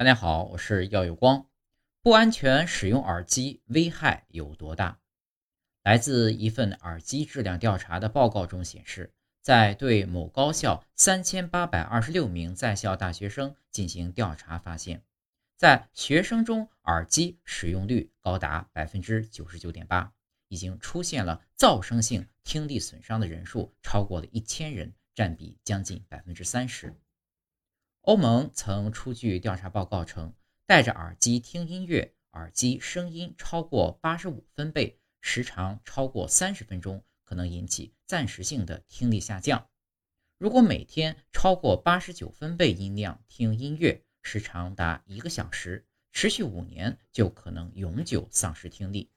大家好，我是耀有光。不安全使用耳机危害有多大？来自一份耳机质量调查的报告中显示，在对某高校三千八百二十六名在校大学生进行调查发现，在学生中耳机使用率高达百分之九十九点八，已经出现了噪声性听力损伤的人数超过了一千人，占比将近百分之三十。欧盟曾出具调查报告称，戴着耳机听音乐，耳机声音超过八十五分贝，时长超过三十分钟，可能引起暂时性的听力下降。如果每天超过八十九分贝音量听音乐，时长达一个小时，持续五年，就可能永久丧失听力。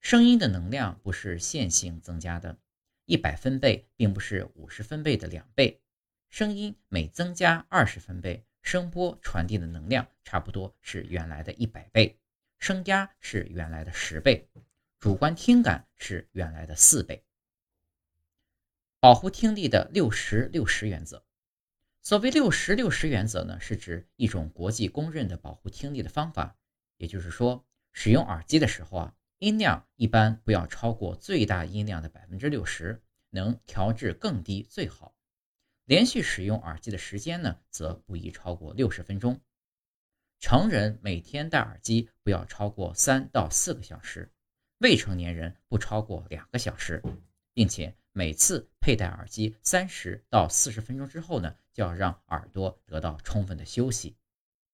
声音的能量不是线性增加的，一百分贝并不是五十分贝的两倍。声音每增加二十分贝，声波传递的能量差不多是原来的一百倍，声压是原来的十倍，主观听感是原来的四倍。保护听力的六十六十原则，所谓六十六十原则呢，是指一种国际公认的保护听力的方法。也就是说，使用耳机的时候啊，音量一般不要超过最大音量的百分之六十，能调至更低最好。连续使用耳机的时间呢，则不宜超过六十分钟。成人每天戴耳机不要超过三到四个小时，未成年人不超过两个小时，并且每次佩戴耳机三十到四十分钟之后呢，就要让耳朵得到充分的休息。